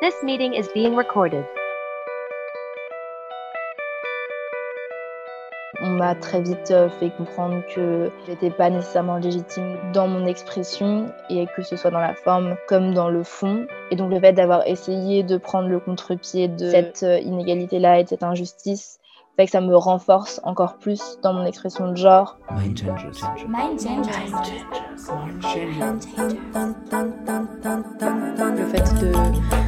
This meeting is being recorded. On m'a très vite euh, fait comprendre que j'étais pas nécessairement légitime dans mon expression et que ce soit dans la forme comme dans le fond. Et donc le fait d'avoir essayé de prendre le contre-pied de cette euh, inégalité-là et de cette injustice fait que ça me renforce encore plus dans mon expression de genre. Mind. Mind. Le fait de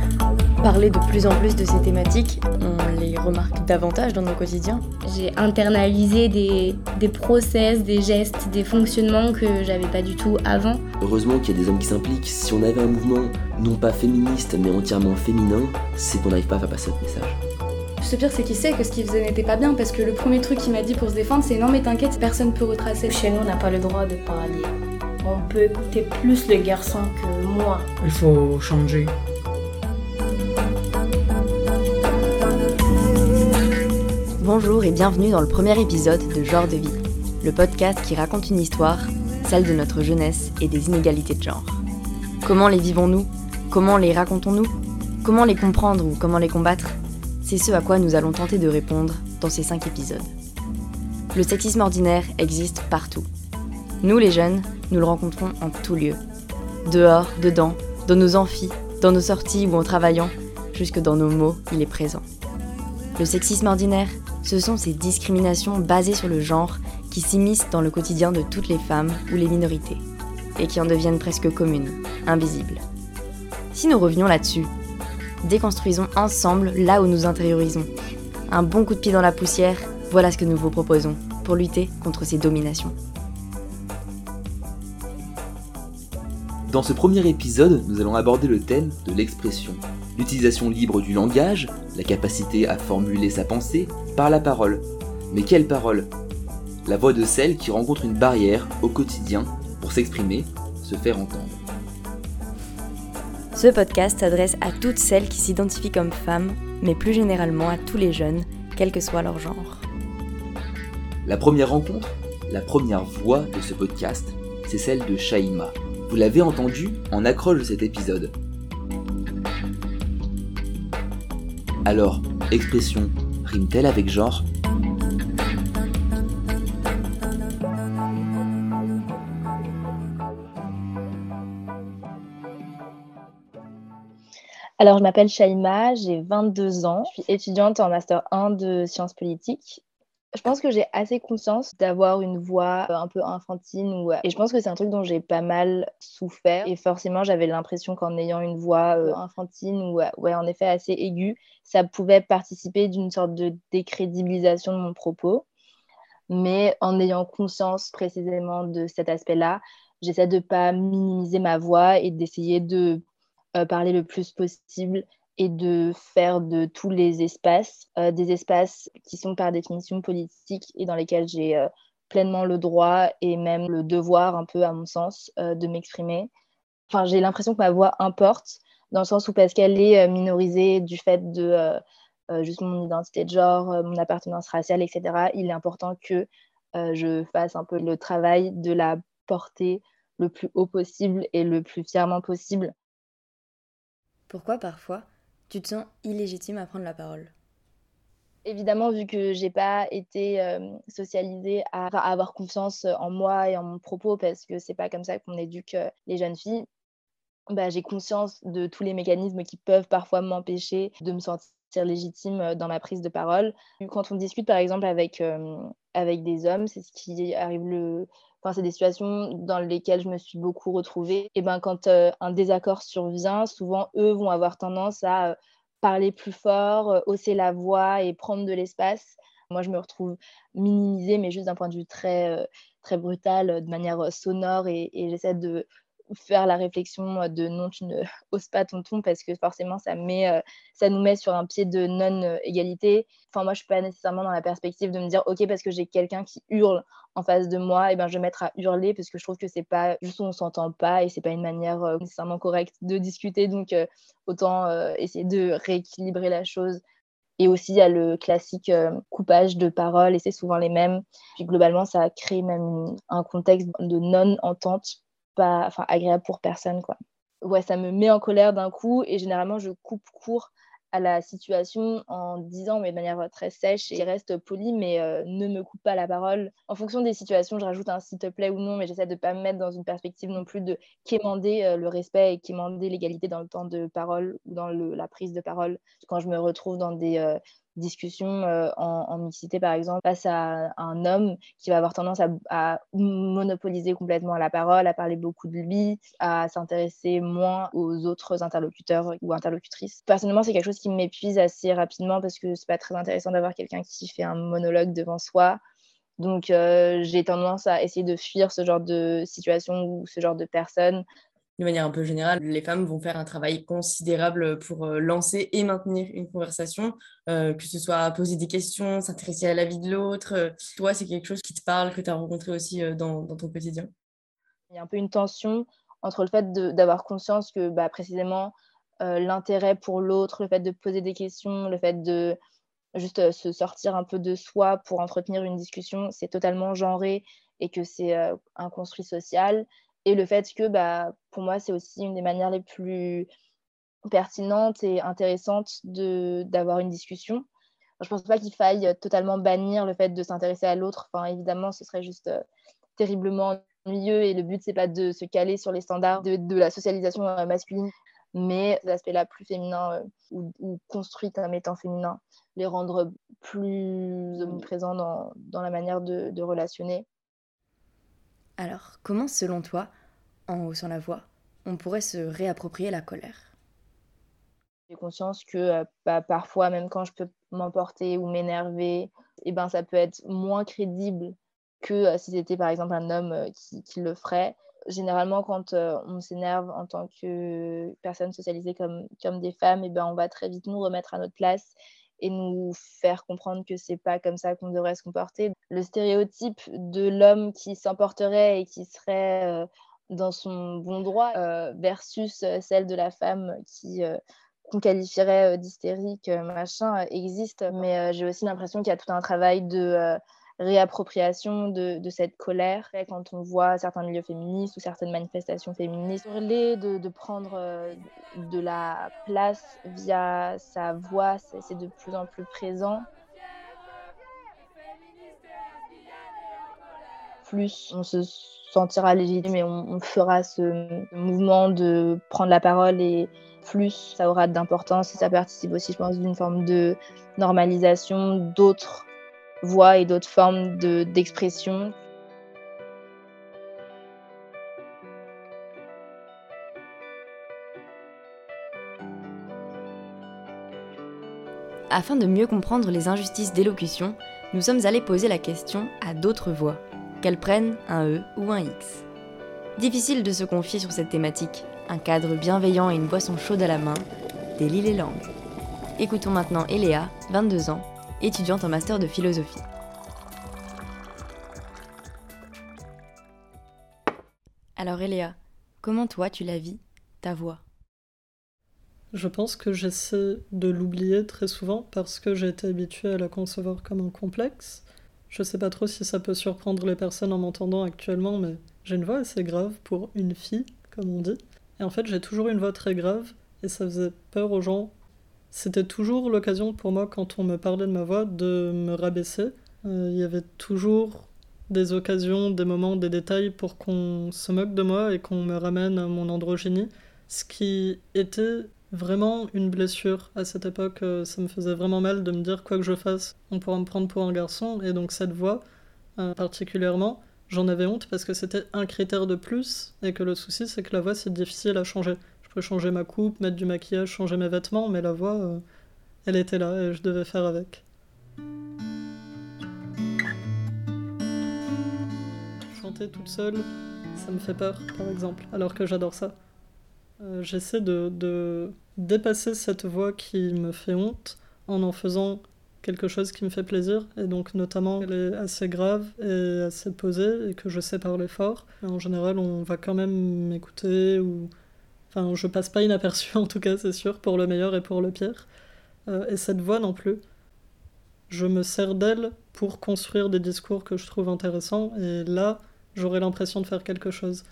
parler de plus en plus de ces thématiques, on les remarque davantage dans nos quotidiens. J'ai internalisé des, des process, des gestes, des fonctionnements que j'avais pas du tout avant. Heureusement qu'il y a des hommes qui s'impliquent. Si on avait un mouvement non pas féministe mais entièrement féminin, c'est qu'on n'arrive pas à faire passer notre message. Le pire, c'est qu'il sait que ce qu'il faisait n'était pas bien parce que le premier truc qu'il m'a dit pour se défendre, c'est non, mais t'inquiète, personne peut retracer. Chez nous, on n'a pas le droit de parler. On peut écouter plus le garçon que moi. Il faut changer. Bonjour et bienvenue dans le premier épisode de Genre de vie, le podcast qui raconte une histoire, celle de notre jeunesse et des inégalités de genre. Comment les vivons-nous? Comment les racontons-nous? Comment les comprendre ou comment les combattre? C'est ce à quoi nous allons tenter de répondre dans ces cinq épisodes. Le sexisme ordinaire existe partout. Nous les jeunes, nous le rencontrons en tout lieu. Dehors, dedans, dans nos amphis, dans nos sorties ou en travaillant, jusque dans nos mots, il est présent. Le sexisme ordinaire, ce sont ces discriminations basées sur le genre qui s'immiscent dans le quotidien de toutes les femmes ou les minorités, et qui en deviennent presque communes, invisibles. Si nous revenions là-dessus, déconstruisons ensemble là où nous intériorisons. Un bon coup de pied dans la poussière, voilà ce que nous vous proposons pour lutter contre ces dominations. Dans ce premier épisode, nous allons aborder le thème de l'expression, l'utilisation libre du langage, la capacité à formuler sa pensée par la parole. Mais quelle parole? La voix de celle qui rencontre une barrière au quotidien pour s'exprimer, se faire entendre. Ce podcast s'adresse à toutes celles qui s'identifient comme femmes, mais plus généralement à tous les jeunes, quel que soit leur genre. La première rencontre, la première voix de ce podcast, c'est celle de Shaima. Vous l'avez entendu en accroche de cet épisode. Alors, expression rime-t-elle avec genre? Alors, je m'appelle Shaima, j'ai 22 ans, je suis étudiante en Master 1 de sciences politiques. Je pense que j'ai assez conscience d'avoir une voix un peu infantile ou... et je pense que c'est un truc dont j'ai pas mal souffert et forcément j'avais l'impression qu'en ayant une voix infantile ou ouais en effet assez aiguë, ça pouvait participer d'une sorte de décrédibilisation de mon propos. Mais en ayant conscience précisément de cet aspect-là, j'essaie de pas minimiser ma voix et d'essayer de euh, parler le plus possible et de faire de tous les espaces euh, des espaces qui sont par définition politiques et dans lesquels j'ai euh, pleinement le droit et même le devoir, un peu à mon sens, de m'exprimer. Enfin, j'ai l'impression que ma voix importe dans le sens où parce qu'elle est minorisée du fait de juste mon identité de genre, mon appartenance raciale, etc., il est important que je fasse un peu le travail de la porter le plus haut possible et le plus fièrement possible pourquoi parfois tu te sens illégitime à prendre la parole? Évidemment, vu que j'ai pas été euh, socialisée à, avoir confiance en moi et en mon propos, parce que c'est pas comme ça qu'on éduque euh, les jeunes filles, bah, j'ai conscience de tous les mécanismes qui peuvent parfois m'empêcher de me sentir légitime euh, dans ma prise de parole. Quand on discute par exemple avec, avec des hommes, c'est ce qui arrive le, C'est des situations dans lesquelles je me suis beaucoup retrouvée. Et ben, quand euh, un désaccord survient, souvent, eux vont avoir tendance à euh, parler plus fort, euh, hausser la voix et prendre de l'espace. Moi, je me retrouve minimisée, mais juste d'un point de vue très, très brutal, de manière sonore, et j'essaie de faire la réflexion de non, tu ne oses pas ton parce que forcément, ça, met, euh, ça nous met sur un pied de non-égalité. Enfin, moi, je ne suis pas nécessairement dans la perspective de me dire, OK, parce que j'ai quelqu'un qui hurle en face de moi, et ben, je vais mettre à hurler parce que je trouve que c'est pas juste on ne s'entend pas et c'est pas une manière euh, nécessairement correcte de discuter. Donc, euh, autant essayer de rééquilibrer la chose. Et aussi, il y a le classique coupage de paroles, et c'est souvent les mêmes. Puis globalement, ça crée même un contexte de non-entente enfin, agréable pour personne. Quoi. ouais, ça me met en colère d'un coup et généralement je coupe court à la situation en disant, mais de manière très sèche et reste poli, mais ne me coupe pas la parole. En fonction des situations, je rajoute un s'il te plaît ou non, mais j'essaie de ne pas me mettre dans une perspective non plus de quémander le respect et quémander l'égalité dans le temps de parole ou dans la prise de parole. Quand je me retrouve dans des discussion euh, en, mixité, par exemple, face à un homme qui va avoir tendance à, monopoliser complètement la parole, à parler beaucoup de lui, à s'intéresser moins aux autres interlocuteurs ou interlocutrices. Personnellement, c'est quelque chose qui m'épuise assez rapidement parce que c'est pas très intéressant d'avoir quelqu'un qui fait un monologue devant soi. Donc, euh, j'ai tendance à essayer de fuir ce genre de situation ou ce genre de personnes de manière un peu générale, les femmes vont faire un travail considérable pour euh, lancer et maintenir une conversation, euh, que ce soit poser des questions, s'intéresser à la vie de l'autre. Euh, toi, c'est quelque chose qui te parle, que tu as rencontré aussi dans, ton quotidien? Il y a un peu une tension entre le fait d'avoir conscience que bah, précisément l'intérêt pour l'autre, le fait de poser des questions, le fait de juste se sortir un peu de soi pour entretenir une discussion, c'est totalement genré et que c'est un construit social et le fait que, bah, pour moi, c'est aussi une des manières les plus pertinentes et intéressantes d'avoir une discussion. je ne pense pas qu'il faille totalement bannir le fait de s'intéresser à l'autre. Enfin, évidemment, ce serait juste euh, terriblement ennuyeux et le but, c'est pas de se caler sur les standards de, de la socialisation euh, masculine, mais l'aspect-là plus féminin euh, ou, ou, construit comme étant féminin, les rendre plus omniprésents dans, dans la manière de, de relationner. Alors, comment, selon toi, en haussant la voix, on pourrait se réapproprier la colère? J'ai conscience que euh, bah, parfois, même quand je peux m'emporter ou m'énerver, eh ben, ça peut être moins crédible que euh, si c'était par exemple un homme euh, qui, le ferait. Généralement, quand on s'énerve en tant que personne socialisée comme, comme des femmes, eh ben, on va très vite nous remettre à notre place et nous faire comprendre que c'est pas comme ça qu'on devrait se comporter. Le stéréotype de l'homme qui s'emporterait et qui serait euh, dans son bon droit euh, versus euh, celle de la femme qui qu'on qualifierait d'hystérique, machin, existe. Mais j'ai aussi l'impression qu'il y a tout un travail de réappropriation de, cette colère. Quand on voit certains milieux féministes ou certaines manifestations féministes, de, de prendre euh, de la place via sa voix, c'est de plus en plus présent. Plus on se sentira légitime et on, on fera ce mouvement de prendre la parole et plus ça aura d'importance et ça participe aussi, je pense, d'une forme de normalisation d'autres voix et d'autres formes d'expression. Afin de mieux comprendre les injustices d'élocution, nous sommes allés poser la question à d'autres voix, qu'elles prennent un E ou un X. Difficile de se confier sur cette thématique, un cadre bienveillant et une boisson chaude à la main, délie les langues. Écoutons maintenant Eléa, 22 ans, étudiante en master de philosophie. Alors Eléa, comment toi tu la vis, ta voix? Je pense que j'essaie de l'oublier très souvent parce que j'ai été habituée à la concevoir comme un complexe. Je sais pas trop si ça peut surprendre les personnes en m'entendant actuellement, mais j'ai une voix assez grave pour une fille, comme on dit. Et en fait, j'ai toujours une voix très grave et ça faisait peur aux gens c'était toujours l'occasion pour moi, quand on me parlait de ma voix, de me rabaisser. Euh, il y avait toujours des occasions, des moments, des détails pour qu'on se moque de moi et qu'on me ramène à mon androgynie. Ce qui était vraiment une blessure à cette époque. Euh, ça me faisait vraiment mal de me dire quoi que je fasse, on pourra me prendre pour un garçon. Et donc cette voix, euh, particulièrement, j'en avais honte parce que c'était un critère de plus et que le souci c'est que la voix c'est difficile à changer. Je peux changer ma coupe, mettre du maquillage, changer mes vêtements, mais la voix, euh, elle était là et je devais faire avec. Chanter toute seule, ça me fait peur, par exemple, alors que j'adore ça. Euh, j'essaie de, de, dépasser cette voix qui me fait honte en en faisant quelque chose qui me fait plaisir, et donc notamment elle est assez grave et assez posée, et que je sais parler fort. en général, on va quand même m'écouter ou Enfin, je passe pas inaperçu en tout cas, c'est sûr, pour le meilleur et pour le pire. Euh, et cette voix non plus. Je me sers d'elle pour construire des discours que je trouve intéressants, et là, j'aurais l'impression de faire quelque chose.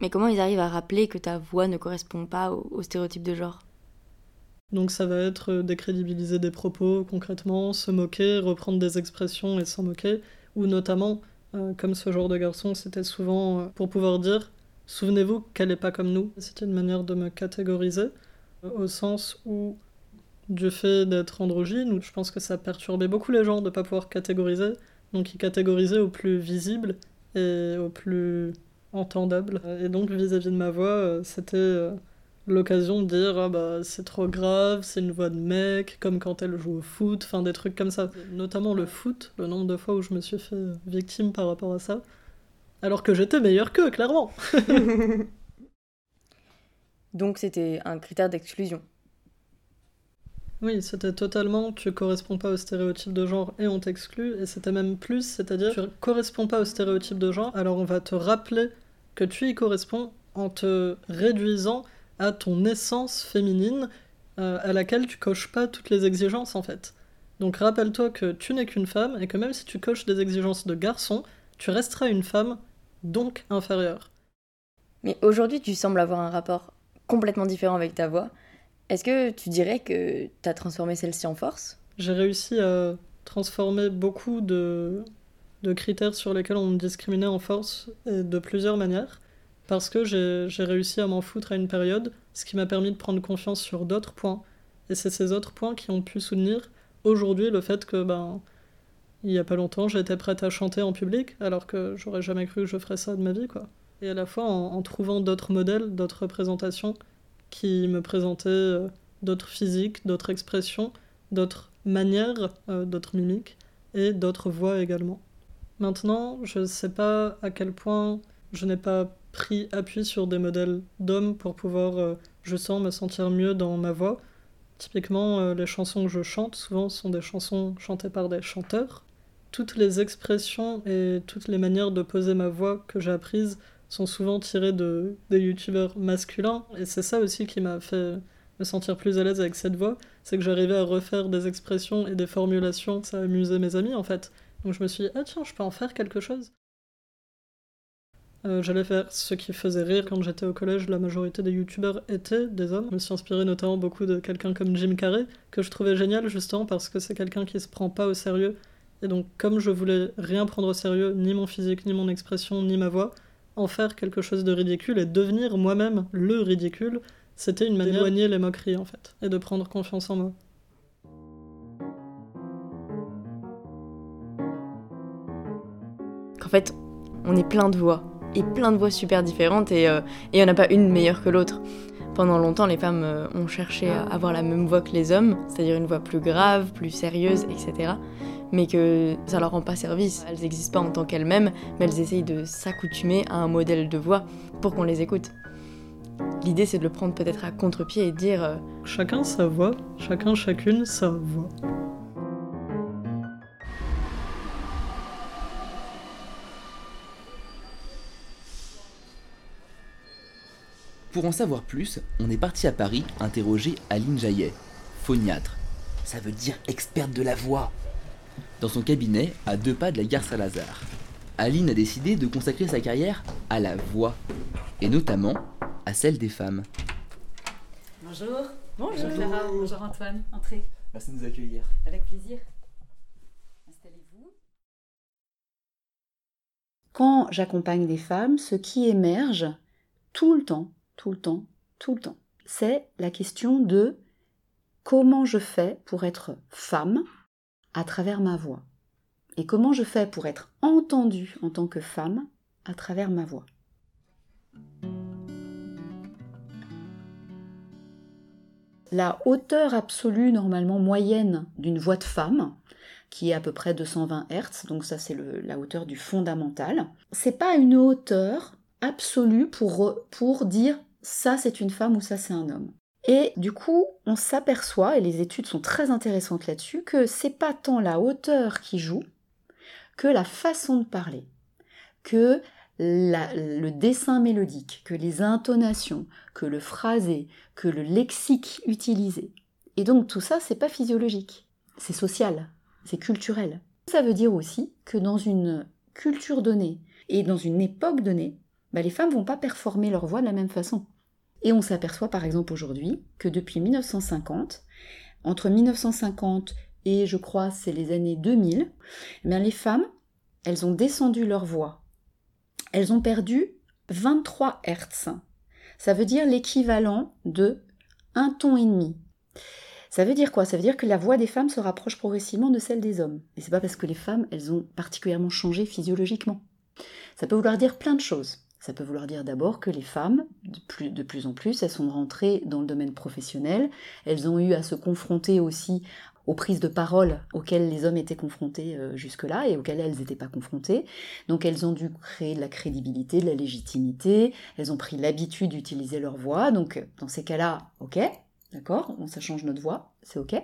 Mais comment ils arrivent à rappeler que ta voix ne correspond pas au, au stéréotype de genre? Donc ça va être euh, décrédibiliser des propos concrètement, se moquer, reprendre des expressions et s'en moquer, ou notamment, comme ce genre de garçon, c'était souvent euh, pour pouvoir dire Souvenez-vous qu'elle n'est pas comme nous. C'était une manière de me catégoriser, euh, au sens où, du fait d'être androgyne, je pense que ça perturbait beaucoup les gens de ne pas pouvoir catégoriser, donc ils catégorisaient au plus visible et au plus entendable. Et donc vis-à-vis de ma voix, euh, c'était euh, l'occasion de dire ah bah c'est trop grave, c'est une voix de mec, comme quand elle joue au foot, enfin des trucs comme ça. Notamment le foot, le nombre de fois où je me suis fait victime par rapport à ça. Alors que j'étais meilleur qu'eux, clairement. Donc c'était un critère d'exclusion. Oui, c'était totalement tu corresponds pas au stéréotype de genre et on t'exclut, et c'était même plus, c'est-à-dire tu corresponds pas au stéréotype de genre, alors on va te rappeler que tu y corresponds en te réduisant à ton essence féminine euh, à laquelle tu coches pas toutes les exigences en fait. Donc rappelle-toi que tu n'es qu'une femme et que même si tu coches des exigences de garçon, tu resteras une femme, donc inférieure. Mais aujourd'hui, tu sembles avoir un rapport complètement différent avec ta voix. Est-ce que tu dirais que tu as transformé celle-ci en force? J'ai réussi à transformer beaucoup de, de critères sur lesquels on me discriminait en force et de plusieurs manières, parce que j'ai réussi à m'en foutre à une période, ce qui m'a permis de prendre confiance sur d'autres points. Et c'est ces autres points qui ont pu soutenir aujourd'hui le fait que, ben, il y a pas longtemps, j'étais prête à chanter en public, alors que j'aurais jamais cru que je ferais ça de ma vie, quoi. Et à la fois en, trouvant d'autres modèles, d'autres représentations qui me présentaient euh, d'autres physiques, d'autres expressions, d'autres manières, euh, d'autres mimiques et d'autres voix également. Maintenant, je sais pas à quel point je n'ai pas pris appui sur des modèles d'hommes pour pouvoir euh, justement me sentir mieux dans ma voix. Typiquement, euh, les chansons que je chante souvent sont des chansons chantées par des chanteurs. Toutes les expressions et toutes les manières de poser ma voix que j'ai apprises sont souvent tirées de des youtubeurs masculins et c'est ça aussi qui m'a fait me sentir plus à l'aise avec cette voix, c'est que j'arrivais à refaire des expressions et des formulations, ça amusait mes amis en fait. Donc je me suis dit, ah tiens, je peux en faire quelque chose. Euh, J'allais faire ce qui faisait rire quand j'étais au collège, la majorité des youtubeurs étaient des hommes. Je me suis inspiré notamment beaucoup de quelqu'un comme Jim Carrey, que je trouvais génial justement parce que c'est quelqu'un qui se prend pas au sérieux. Et donc comme je voulais rien prendre au sérieux, ni mon physique, ni mon expression, ni ma voix, en faire quelque chose de ridicule et devenir moi-même le ridicule, c'était une manière d'éloigner les moqueries en fait, et de prendre confiance en moi. Qu'en fait, on est plein de voix, et plein de voix super différentes, et euh, il n'y en a pas une meilleure que l'autre. Pendant longtemps, les femmes euh, ont cherché à avoir la même voix que les hommes, c'est-à-dire une voix plus grave, plus sérieuse, etc. Mais que ça leur rend pas service. Elles n'existent pas en tant qu'elles-mêmes, mais elles essayent de s'accoutumer à un modèle de voix pour qu'on les écoute. L'idée, c'est de le prendre peut-être à contre-pied et de dire euh, Chacun sa voix, chacun chacune sa voix. Pour en savoir plus, on est parti à Paris interroger Aline Jaillet, phoniatre. Ça veut dire experte de la voix. Dans son cabinet, à deux pas de la gare Saint-Lazare. Aline a décidé de consacrer sa carrière à la voix, et notamment à celle des femmes. Bonjour. Bonjour Clara, bonjour Antoine. Entrez. Merci de nous accueillir. Avec plaisir. Installez-vous. Quand j'accompagne des femmes, ce qui émerge tout le temps, tout le temps, tout le temps, c'est la question de comment je fais pour être femme à travers ma voix. Et comment je fais pour être entendue en tant que femme à travers ma voix. La hauteur absolue normalement moyenne d'une voix de femme, qui est à peu près 220 Hz, donc ça c'est la hauteur du fondamental, c'est pas une hauteur absolue pour, pour dire ça c'est une femme ou ça c'est un homme. Et du coup, on s'aperçoit, et les études sont très intéressantes là-dessus, que c'est pas tant la hauteur qui joue que la façon de parler, que le dessin mélodique, que les intonations, que le phrasé, que le lexique utilisé. Et donc tout ça, c'est pas physiologique, c'est social, c'est culturel. Ça veut dire aussi que dans une culture donnée et dans une époque donnée, bah, les femmes vont pas performer leur voix de la même façon. Et on s'aperçoit par exemple aujourd'hui que depuis 1950, entre 1950 et je crois c'est les années 2000, eh les femmes, elles ont descendu leur voix. Elles ont perdu 23 Hertz. Ça veut dire l'équivalent de un ton et demi. Ça veut dire quoi? Ça veut dire que la voix des femmes se rapproche progressivement de celle des hommes. Et c'est pas parce que les femmes, elles ont particulièrement changé physiologiquement. Ça peut vouloir dire plein de choses. Ça peut vouloir dire d'abord que les femmes, de plus, en plus, elles sont rentrées dans le domaine professionnel, elles ont eu à se confronter aussi aux prises de parole auxquelles les hommes étaient confrontés euh, jusque-là et auxquelles elles n'étaient pas confrontées. Donc elles ont dû créer de la crédibilité, de la légitimité, elles ont pris l'habitude d'utiliser leur voix, donc dans ces cas-là, ok, d'accord, ça change notre voix, c'est ok.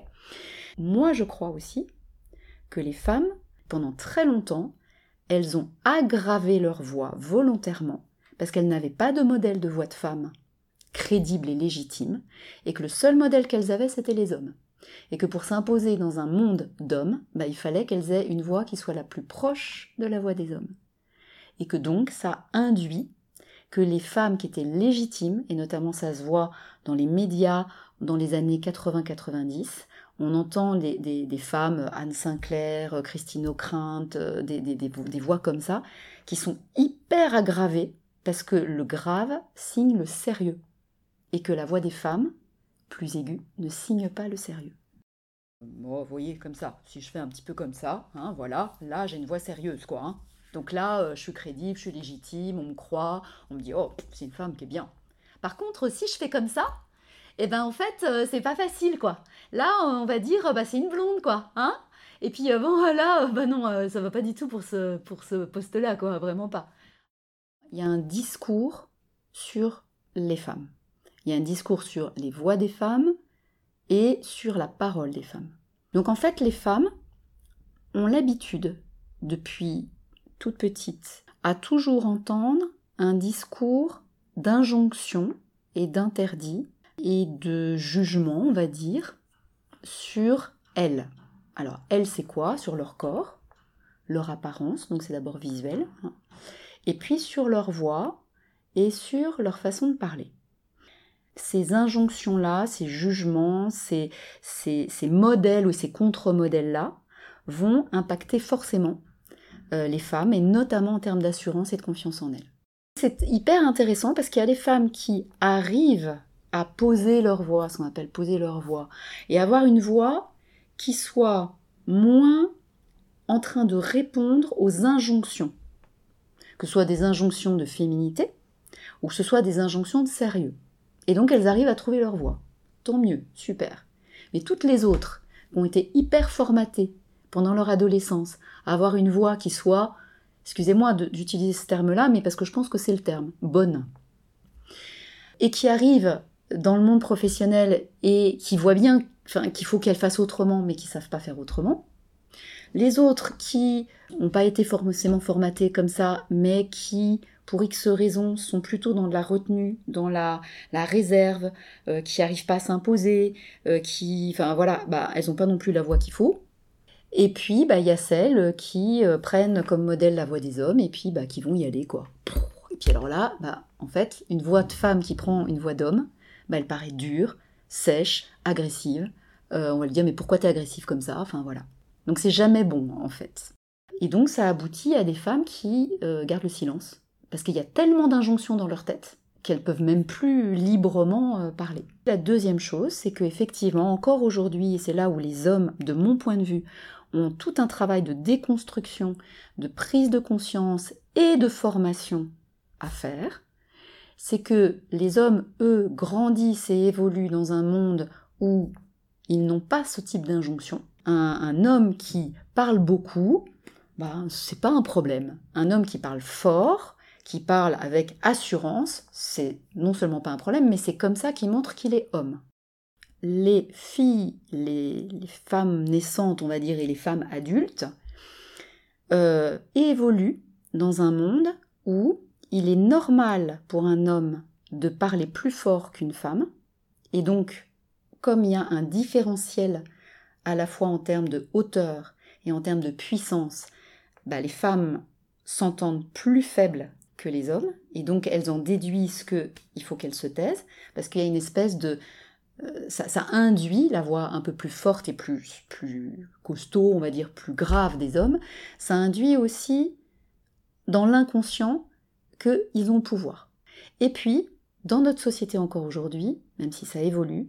Moi je crois aussi que les femmes, pendant très longtemps, elles ont aggravé leur voix volontairement parce qu'elles n'avaient pas de modèle de voix de femme crédible et légitime, et que le seul modèle qu'elles avaient, c'était les hommes. Et que pour s'imposer dans un monde d'hommes, bah, il fallait qu'elles aient une voix qui soit la plus proche de la voix des hommes. Et que donc ça induit que les femmes qui étaient légitimes, et notamment ça se voit dans les médias dans les années 80-90, on entend des, femmes, Anne Sinclair, Christine O'Krint, euh, des, voix comme ça, qui sont hyper aggravées, parce que le grave signe le sérieux, et que la voix des femmes, plus aiguë, ne signe pas le sérieux. Bon, vous voyez, comme ça, si je fais un petit peu comme ça, hein, voilà, là j'ai une voix sérieuse, quoi. Hein. Donc là, euh, je suis crédible, je suis légitime, on me croit, on me dit, oh, c'est une femme qui est bien. Par contre, si je fais comme ça, eh ben en fait, euh, c'est pas facile, quoi. Là, on va dire, bah c'est une blonde, quoi, hein Et puis, euh, bon, là, bah non, ça va pas du tout pour ce, pour ce poste-là, quoi, vraiment pas. Il y a un discours sur les femmes. Il y a un discours sur les voix des femmes et sur la parole des femmes. Donc en fait, les femmes ont l'habitude, depuis toute petite, à toujours entendre un discours d'injonction et d'interdit et de jugement, on va dire, sur elles. Alors, elles, c'est quoi Sur leur corps, leur apparence, donc c'est d'abord visuel, hein, et puis sur leur voix et sur leur façon de parler ces injonctions-là, ces jugements, ces, modèles ou ces contre-modèles-là vont impacter forcément euh, les femmes, et notamment en termes d'assurance et de confiance en elles. C'est hyper intéressant parce qu'il y a des femmes qui arrivent à poser leur voix, ce qu'on appelle poser leur voix, et avoir une voix qui soit moins en train de répondre aux injonctions, que ce soit des injonctions de féminité ou que ce soit des injonctions de sérieux. Et donc elles arrivent à trouver leur voix. Tant mieux, super. Mais toutes les autres ont été hyper formatées pendant leur adolescence à avoir une voix qui soit, excusez-moi d'utiliser ce terme-là, mais parce que je pense que c'est le terme, bonne. Et qui arrivent dans le monde professionnel et qui voient bien qu'il faut qu'elles fassent autrement, mais qui savent pas faire autrement. Les autres qui n'ont pas été forcément formatées comme ça, mais qui pour X raisons, sont plutôt dans de la retenue, dans la, la réserve, euh, qui n'arrivent pas à s'imposer, euh, qui, enfin voilà, bah, elles n'ont pas non plus la voix qu'il faut. Et puis, bah, il y a celles qui euh, prennent comme modèle la voix des hommes et puis bah, qui vont y aller, quoi. Et puis alors là, bah, en fait, une voix de femme qui prend une voix d'homme, bah, elle paraît dure, sèche, agressive. on va lui dire, mais pourquoi t'es agressive comme ça? Enfin voilà. Donc c'est jamais bon, en fait. Et donc ça aboutit à des femmes qui gardent le silence parce qu'il y a tellement d'injonctions dans leur tête qu'elles peuvent même plus librement euh, parler. La deuxième chose, c'est qu'effectivement, encore aujourd'hui, et c'est là où les hommes, de mon point de vue, ont tout un travail de déconstruction, de prise de conscience et de formation à faire, c'est que les hommes, eux, grandissent et évoluent dans un monde où ils n'ont pas ce type d'injonction. Un, homme qui parle beaucoup, bah, c'est pas un problème. Un homme qui parle fort, qui parle avec assurance, c'est non seulement pas un problème, mais c'est comme ça qu'il montre qu'il est homme. Les filles, les, femmes naissantes, on va dire, et les femmes adultes, euh, évoluent dans un monde où il est normal pour un homme de parler plus fort qu'une femme, et donc, comme il y a un différentiel à la fois en termes de hauteur et en termes de puissance, bah, les femmes s'entendent plus faibles que les hommes, et donc elles en déduisent qu'il faut qu'elles se taisent, parce qu'il y a une espèce de... Euh, ça, induit la voix un peu plus forte et plus, plus costaud, on va dire plus grave des hommes, ça induit aussi dans l'inconscient qu'ils ont le pouvoir. Et puis, dans notre société encore aujourd'hui, même si ça évolue,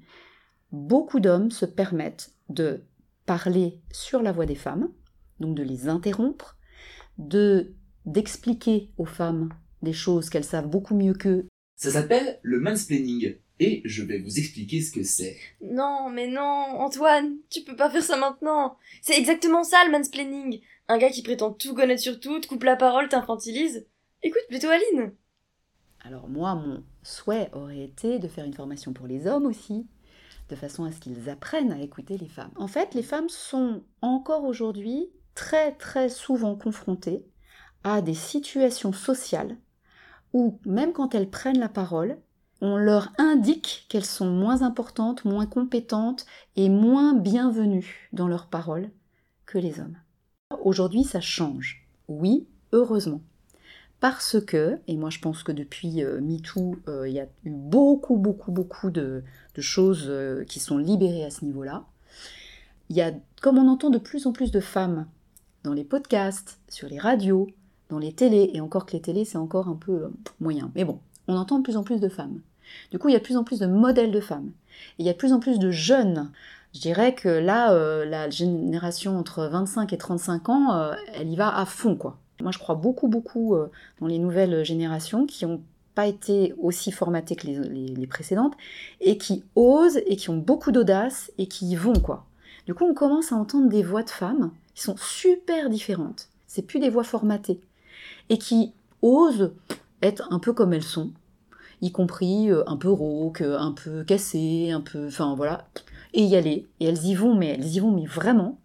beaucoup d'hommes se permettent de parler sur la voix des femmes, donc de les interrompre, de d'expliquer aux femmes des choses qu'elles savent beaucoup mieux qu'eux. Ça s'appelle le mansplaining et je vais vous expliquer ce que c'est. Non, mais non, Antoine, tu peux pas faire ça maintenant. C'est exactement ça le mansplaining. Un gars qui prétend tout connaître sur tout, te coupe la parole, t'infantilise. Écoute plutôt Aline. Alors moi, mon souhait aurait été de faire une formation pour les hommes aussi, de façon à ce qu'ils apprennent à écouter les femmes. En fait, les femmes sont encore aujourd'hui très très souvent confrontées à des situations sociales où, même quand elles prennent la parole, on leur indique qu'elles sont moins importantes, moins compétentes et moins bienvenues dans leurs paroles que les hommes. Aujourd'hui, ça change. Oui, heureusement. Parce que, et moi je pense que depuis euh, MeToo, euh, il y a eu beaucoup, beaucoup, beaucoup de, choses euh, qui sont libérées à ce niveau-là. Il y a, comme on entend de plus en plus de femmes dans les podcasts, sur les radios, dans les télés, et encore que les télés c'est encore un peu moyen, mais bon, on entend de plus en plus de femmes. Du coup, il y a de plus en plus de modèles de femmes. Et il y a de plus en plus de jeunes. Je dirais que là, la génération entre 25 et 35 ans, elle y va à fond, quoi. Moi, je crois beaucoup, beaucoup euh, dans les nouvelles générations qui n'ont pas été aussi formatées que les, précédentes et qui osent et qui ont beaucoup d'audace et qui y vont, quoi. Du coup, on commence à entendre des voix de femmes qui sont super différentes. C'est plus des voix formatées et qui osent être un peu comme elles sont, y compris euh, un peu rauques, un peu cassées, un peu, enfin voilà, et y aller. Et elles y vont, mais elles y vont, mais vraiment.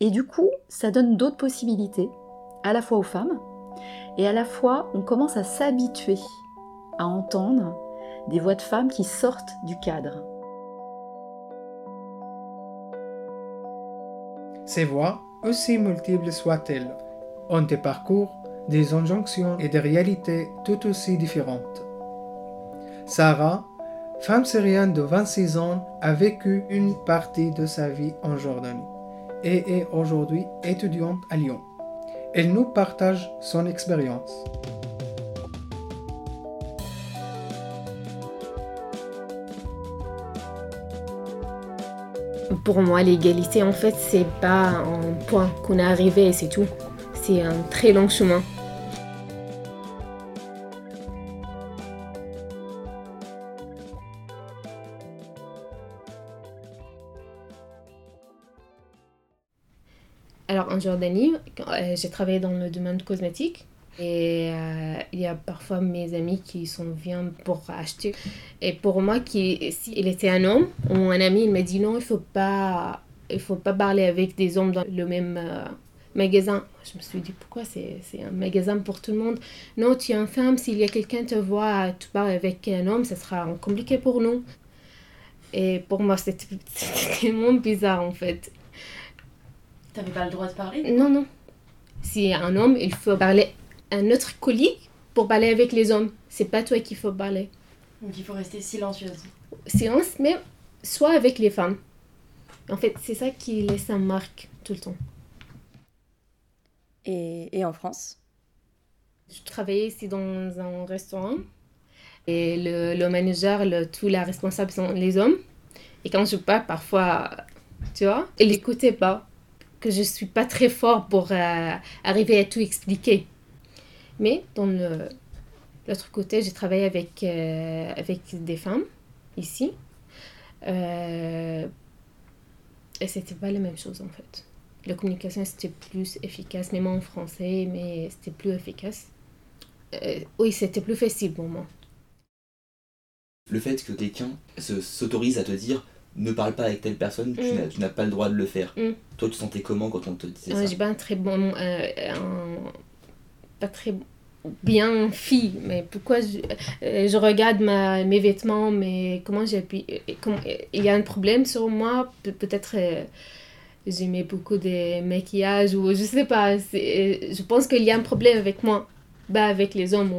Et du coup, ça donne d'autres possibilités à la fois aux femmes, et à la fois on commence à s'habituer à entendre des voix de femmes qui sortent du cadre. Ces voix, aussi multiples soient-elles, ont des parcours, des injonctions et des réalités tout aussi différentes. Sarah, femme syrienne de 26 ans, a vécu une partie de sa vie en Jordanie et est aujourd'hui étudiante à Lyon. Elle nous partage son expérience. Pour moi, l'égalité, en fait, c'est pas un point qu'on est arrivé et c'est tout. C'est un très long chemin. Alors en Jordanie, euh, j'ai travaillé dans le domaine cosmétique et euh, il y a parfois mes amis qui sont viennent pour acheter. Et pour moi, qui, s'il était un homme ou un ami, il m'a dit non, il faut pas, il faut pas parler avec des hommes dans le même euh, magasin. Je me suis dit pourquoi c'est, un magasin pour tout le monde? Non, tu es une femme, s'il y a quelqu'un te voit, tu parles avec un homme, ça sera compliqué pour nous. Et pour moi, c'était, tellement bizarre en fait. T'avais pas le droit de parler? Non, non. Si un homme, il faut parler un autre collègue pour parler avec les hommes. C'est pas toi qu'il faut parler. Donc il faut rester silencieuse. Silence, mais soit avec les femmes. En fait, c'est ça qui laisse un marque tout le temps. Et, et en France? Je travaillais ici dans un restaurant. Et le, le manager, le, tous les responsables sont les hommes. Et quand je parle, parfois, tu vois, ils n'écoutaient pas que je suis pas très fort pour euh, arriver à tout expliquer. Mais dans l'autre côté, j'ai travaillé avec, euh, avec des femmes ici. Euh, et c'était pas la même chose en fait. La communication c'était plus efficace, même en français, mais c'était plus efficace. Euh, oui, c'était plus facile pour moi. Le fait que quelqu'un s'autorise à te dire ne parle pas avec telle personne, tu mm. n'as pas le droit de le faire. Mm. Toi, tu sentais comment quand on te disait ça? J'ai pas un très bon. Euh, pas très bien fille, mais pourquoi je, euh, regarde ma, mes vêtements, mais comment j'ai pu. Euh, il y a un problème sur moi, peut-être. j'aimais beaucoup des maquillages ou je sais pas. Je pense qu'il y a un problème avec moi. bat avec les hommes.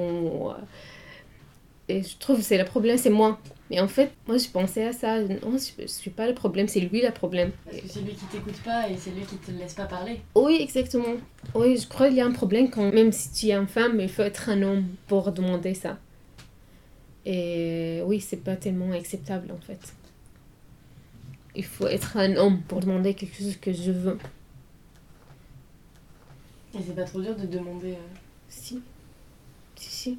Et je trouve que c'est le problème, c'est moi. Mais en fait, moi, je pensais à ça. Non, je ne suis pas le problème, c'est lui le problème. Parce que c'est lui qui t'écoute pas et c'est lui qui te laisse pas parler. Oui, exactement. Oui, je crois qu'il y a un problème quand même si tu es une femme, il faut être un homme pour demander ça. Et oui, c'est pas tellement acceptable en fait. Il faut être un homme pour demander quelque chose que je veux. Et c'est pas trop dur de demander. Euh, si. Si, si.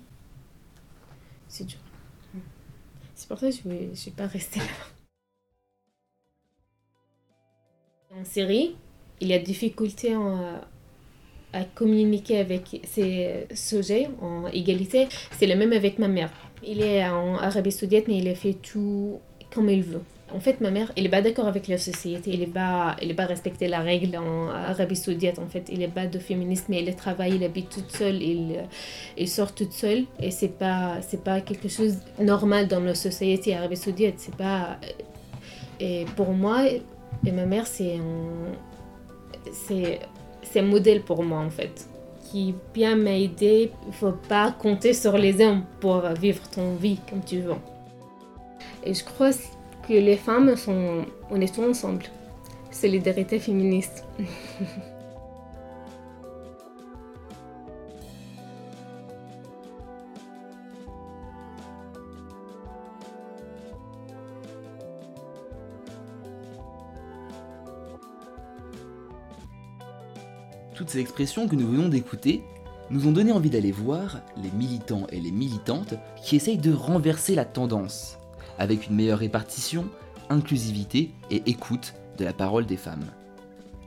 C'est dur. C'est pour ça que je ne suis pas restée là. En série, il y a difficulté à communiquer avec ces sujets en égalité. C'est le même avec ma mère. Il est en Arabie Saoudite, mais il a fait tout comme il veut. En fait, ma mère, elle n'est pas d'accord avec la société. Elle n'est pas, elle pas respecté la règle en Arabie Saoudite. En fait, il n'est pas de féministe, mais il travaille, il habite toute seule, il, il sort toute seule. Et c'est pas, pas quelque chose de normal dans la société Arabie Saoudite. C'est pas. Et pour moi et ma mère, c'est un, c'est, c'est modèle pour moi en fait qui bien m'a aidé. Il faut pas compter sur les hommes pour vivre ton vie comme tu veux. Et je crois que les femmes sont, on est tous ensemble. Solidarité féministe. Toutes ces expressions que nous venons d'écouter nous ont donné envie d'aller voir les militants et les militantes qui essayent de renverser la tendance avec une meilleure répartition, inclusivité et écoute de la parole des femmes.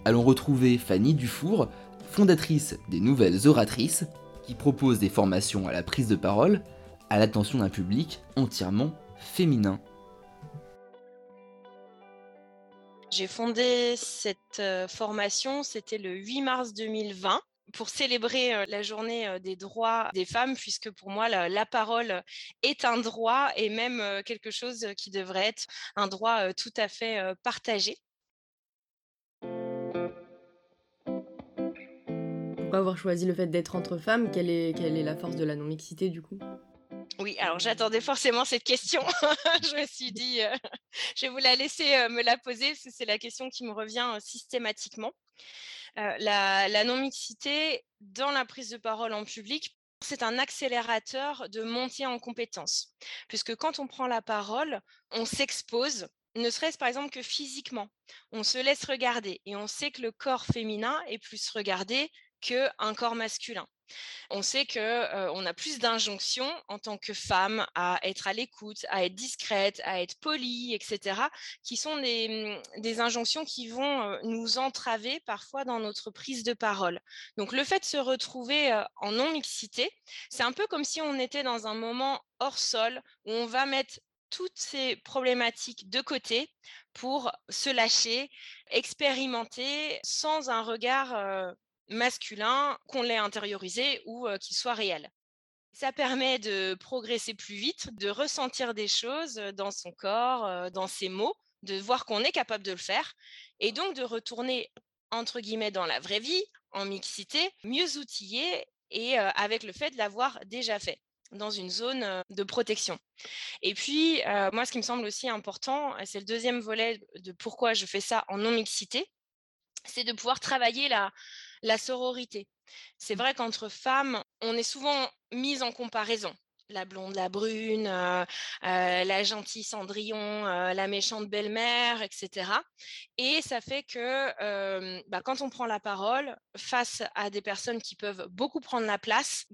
Allons retrouver Fanny Dufour, fondatrice des Nouvelles Oratrices, qui propose des formations à la prise de parole à l'attention d'un public entièrement féminin. J'ai fondé cette euh, formation, c'était le 8 mars 2020 pour célébrer la journée des droits des femmes, puisque pour moi, la, parole est un droit et même quelque chose qui devrait être un droit tout à fait partagé. Pourquoi avoir choisi le fait d'être entre femmes? Quelle est, quelle est la force de la non-mixité du coup? Oui, alors j'attendais forcément cette question. je me suis dit, je vais vous la laisser me la poser, parce que c'est la question qui me revient systématiquement la, non-mixité dans la prise de parole en public, c'est un accélérateur de montée en compétences. Puisque quand on prend la parole, on s'expose, ne serait-ce par exemple que physiquement. On se laisse regarder et on sait que le corps féminin est plus regardé qu'un corps masculin. On sait que on a plus d'injonctions en tant que femme à être à l'écoute, à être discrète, à être polie, etc., qui sont des, mmh, injonctions qui vont nous entraver parfois dans notre prise de parole. Donc le fait de se retrouver en non-mixité, c'est un peu comme si on était dans un moment hors sol où on va mettre toutes ces problématiques de côté pour se lâcher, expérimenter sans un regard masculin, qu'on l'ait intériorisé ou qu'il soit réel. Ça permet de progresser plus vite, de ressentir des choses dans son corps, dans ses mots, de voir qu'on est capable de le faire et donc de retourner entre guillemets dans la vraie vie, en mixité, mieux outillé et avec le fait de l'avoir déjà fait dans une zone de protection. Et puis, moi, ce qui me semble aussi important, c'est le deuxième volet de pourquoi je fais ça en non-mixité, c'est de pouvoir travailler la, sororité. C'est vrai qu'entre femmes, on est souvent mise en comparaison. La blonde, la brune, euh, euh, la gentille Cendrillon, euh, la méchante belle-mère, etc. Et ça fait que bah, quand on prend la parole face à des personnes qui peuvent beaucoup prendre la place,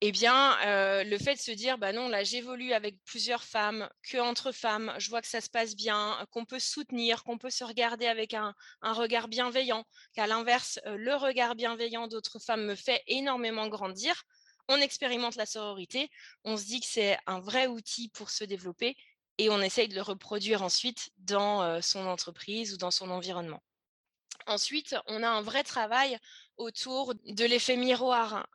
eh bien, le fait de se dire, bah non, là, j'évolue avec plusieurs femmes, que entre femmes, je vois que ça se passe bien, qu'on peut soutenir, qu'on peut se regarder avec un, regard bienveillant, qu'à l'inverse, le regard bienveillant d'autres femmes me fait énormément grandir. On expérimente la sororité, on se dit que c'est un vrai outil pour se développer et on essaye de le reproduire ensuite dans son entreprise ou dans son environnement. Ensuite, on a un vrai travail autour de l'effet miroir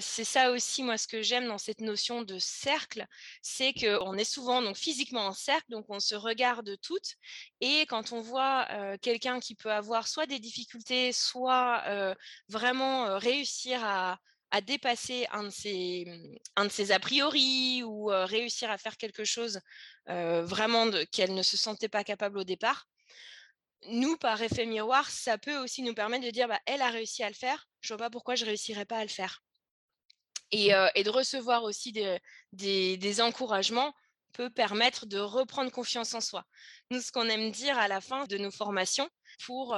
c'est ça aussi, moi, ce que j'aime dans cette notion de cercle, c'est qu'on est souvent donc physiquement en cercle, donc on se regarde toutes. Et quand on voit quelqu'un qui peut avoir soit des difficultés, soit vraiment réussir à, à dépasser un de ses, un de ses a priori ou réussir à faire quelque chose vraiment qu'elle ne se sentait pas capable au départ, nous, par effet miroir, ça peut aussi nous permettre de dire, bah, elle a réussi à le faire, je vois pas pourquoi je réussirais pas à le faire. Et, et de recevoir aussi des, des, des, encouragements peut permettre de reprendre confiance en soi. Nous, ce qu'on aime dire à la fin de nos formations, pour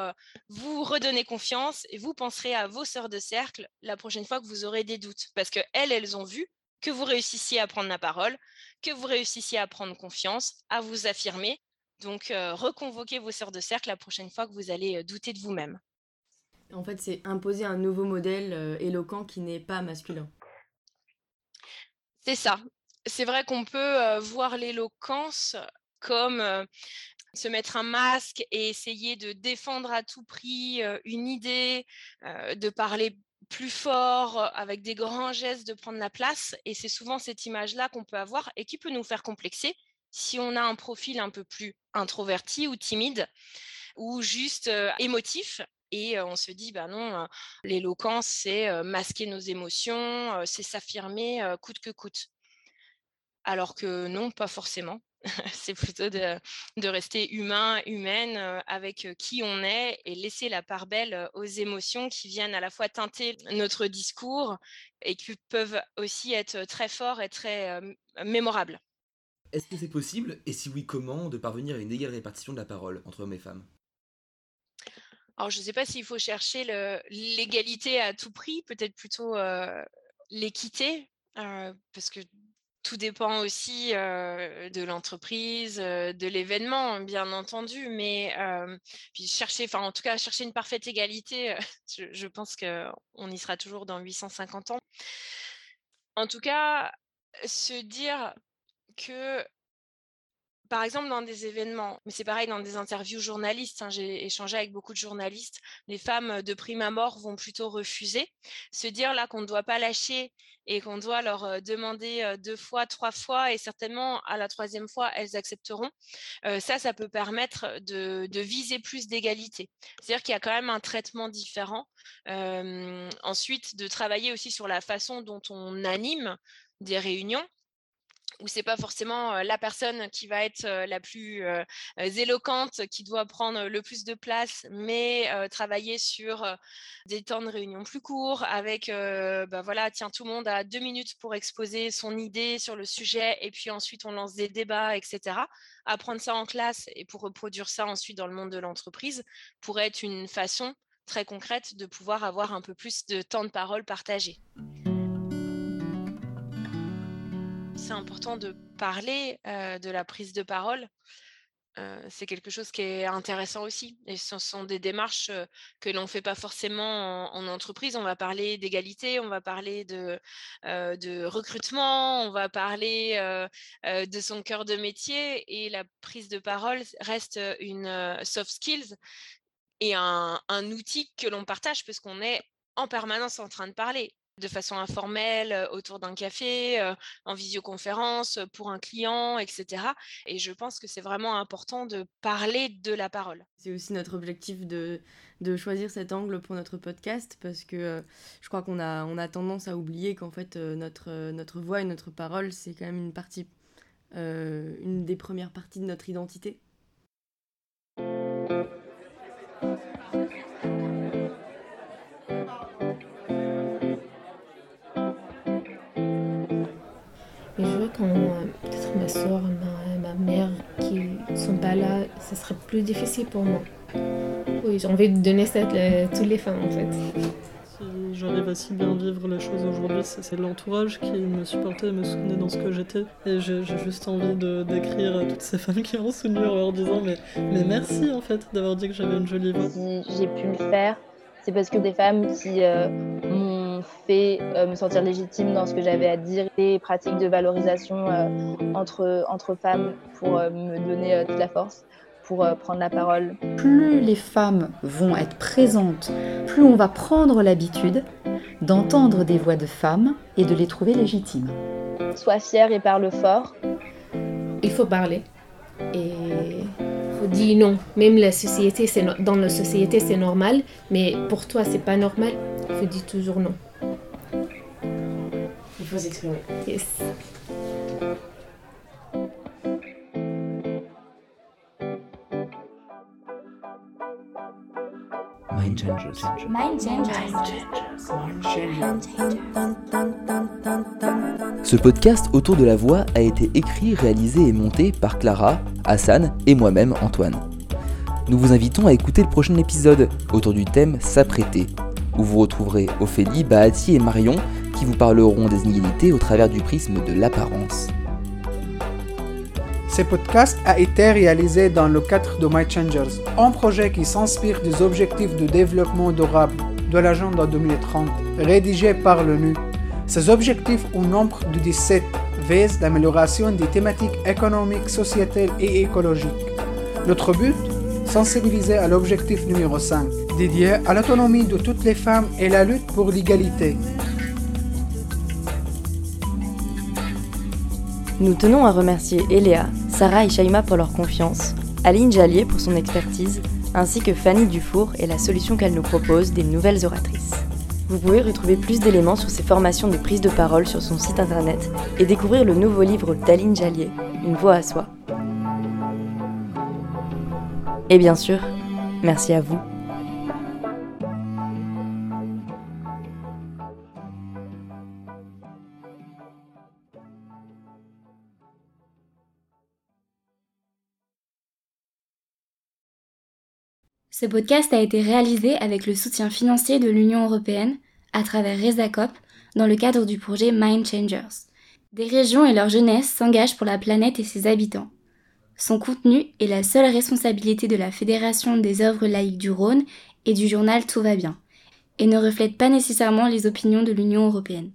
vous redonner confiance et vous penserez à vos sœurs de cercle la prochaine fois que vous aurez des doutes. Parce qu'elles, elles ont vu que vous réussissiez à prendre la parole, que vous réussissiez à prendre confiance, à vous affirmer. Donc, reconvoquez vos sœurs de cercle la prochaine fois que vous allez douter de vous-même. En fait, c'est imposer un nouveau modèle éloquent qui n'est pas masculin. C'est ça. C'est vrai qu'on peut voir l'éloquence comme se mettre un masque et essayer de défendre à tout prix une idée, de parler plus fort, avec des grands gestes, de prendre la place. Et c'est souvent cette image-là qu'on peut avoir et qui peut nous faire complexer si on a un profil un peu plus introverti ou timide ou juste émotif. Et on se dit, bah non, l'éloquence, c'est masquer nos émotions, c'est s'affirmer coûte que coûte. Alors que non, pas forcément. c'est plutôt de, rester humain, humaine avec qui on est et laisser la part belle aux émotions qui viennent à la fois teinter notre discours et qui peuvent aussi être très forts et très mémorables. Est-ce que c'est possible? Et si oui, comment de parvenir à une égale répartition de la parole entre hommes et femmes? Alors, je ne sais pas s'il faut chercher l'égalité à tout prix, peut-être plutôt l'équité, parce que tout dépend aussi de l'entreprise, de l'événement, bien entendu, mais chercher, en tout cas chercher une parfaite égalité, je, je, pense qu'on y sera toujours dans 850 ans. En tout cas, se dire que par exemple, dans des événements, mais c'est pareil dans des interviews journalistes, hein, j'ai échangé avec beaucoup de journalistes, les femmes de prime abord vont plutôt refuser, se dire là qu'on ne doit pas lâcher et qu'on doit leur demander deux fois, trois fois, et certainement à la troisième fois, elles accepteront. ça, ça peut permettre de, viser plus d'égalité. C'est-à-dire qu'il y a quand même un traitement différent. ensuite, de travailler aussi sur la façon dont on anime des réunions où c'est pas forcément la personne qui va être la plus éloquente, qui doit prendre le plus de place, mais travailler sur des temps de réunion plus courts, avec, bah voilà, tiens, tout le monde a deux minutes pour exposer son idée sur le sujet, et puis ensuite on lance des débats, etc. Apprendre ça en classe et pour reproduire ça ensuite dans le monde de l'entreprise pourrait être une façon très concrète de pouvoir avoir un peu plus de temps de parole partagé c'est important de parler de la prise de parole. c'est quelque chose qui est intéressant aussi. Et ce sont des démarches que l'on ne fait pas forcément en, entreprise. On va parler d'égalité, on va parler de, recrutement, on va parler de son cœur de métier. Et la prise de parole reste une soft skills et un, outil que l'on partage puisqu'on est en permanence en train de parler de façon informelle, autour d'un café, en visioconférence, pour un client, etc. Et je pense que c'est vraiment important de parler de la parole. C'est aussi notre objectif de, de, choisir cet angle pour notre podcast parce que je crois qu'on a, on a tendance à oublier qu'en fait notre, notre voix et notre parole, c'est quand même une partie, une des premières parties de notre identité. Ma soeur, ma, ma, mère qui sont pas là, ce serait plus difficile pour moi. Oui, j'ai envie de donner ça à toutes les femmes en fait. Si j'arrive à si bien vivre les choses aujourd'hui, c'est l'entourage qui me supportait et me soutenait dans ce que j'étais. Et j'ai juste envie de d'écrire à toutes ces femmes qui ont soutenu en leur disant mais, mais merci en fait d'avoir dit que j'avais une jolie voix. Si j'ai pu le faire, c'est parce que des femmes qui euh, fait euh, me sentir légitime dans ce que j'avais à dire, des pratiques de valorisation euh, entre, entre femmes pour euh, me donner toute la force pour prendre la parole. Plus les femmes vont être présentes, plus on va prendre l'habitude d'entendre des voix de femmes et de les trouver légitimes. Sois fière et parle fort. Il faut parler. Et faut dire non. Même la société, dans la société, c'est normal, mais pour toi, c'est pas normal. Il faut dire toujours non. Faut s'exprimer. Yes. Mind Changers. Mind Ce podcast autour de la voix a été écrit, réalisé et monté par Clara, Hassan et moi-même Antoine. Nous vous invitons à écouter le prochain épisode autour du thème S'apprêter, où vous retrouverez Ophélie, Bahati et Marion qui vous parleront des inégalités au travers du prisme de l'apparence. Ce podcast a été réalisé dans le cadre de My Changers, un projet qui s'inspire des objectifs de développement durable de l'agenda 2030, rédigé par l'ONU. Ces objectifs, au nombre de 17, visent l'amélioration des thématiques économiques, sociétales et écologiques. Notre but Sensibiliser à l'objectif numéro 5, dédié à l'autonomie de toutes les femmes et la lutte pour l'égalité. Nous tenons à remercier Eléa, Sarah et Shaima pour leur confiance, Aline Jallier pour son expertise, ainsi que Fanny Dufour et la solution qu'elle nous propose des nouvelles oratrices. Vous pouvez retrouver plus d'éléments sur ses formations de prise de parole sur son site internet et découvrir le nouveau livre d'Aline Jallier, Une voix à soi. Et bien sûr, merci à vous. Ce podcast a été réalisé avec le soutien financier de l'Union européenne à travers RESACOP dans le cadre du projet Mind Changers. Des régions et leur jeunesse s'engagent pour la planète et ses habitants. Son contenu est la seule responsabilité de la Fédération des œuvres laïques du Rhône et du journal Tout va bien, et ne reflète pas nécessairement les opinions de l'Union européenne.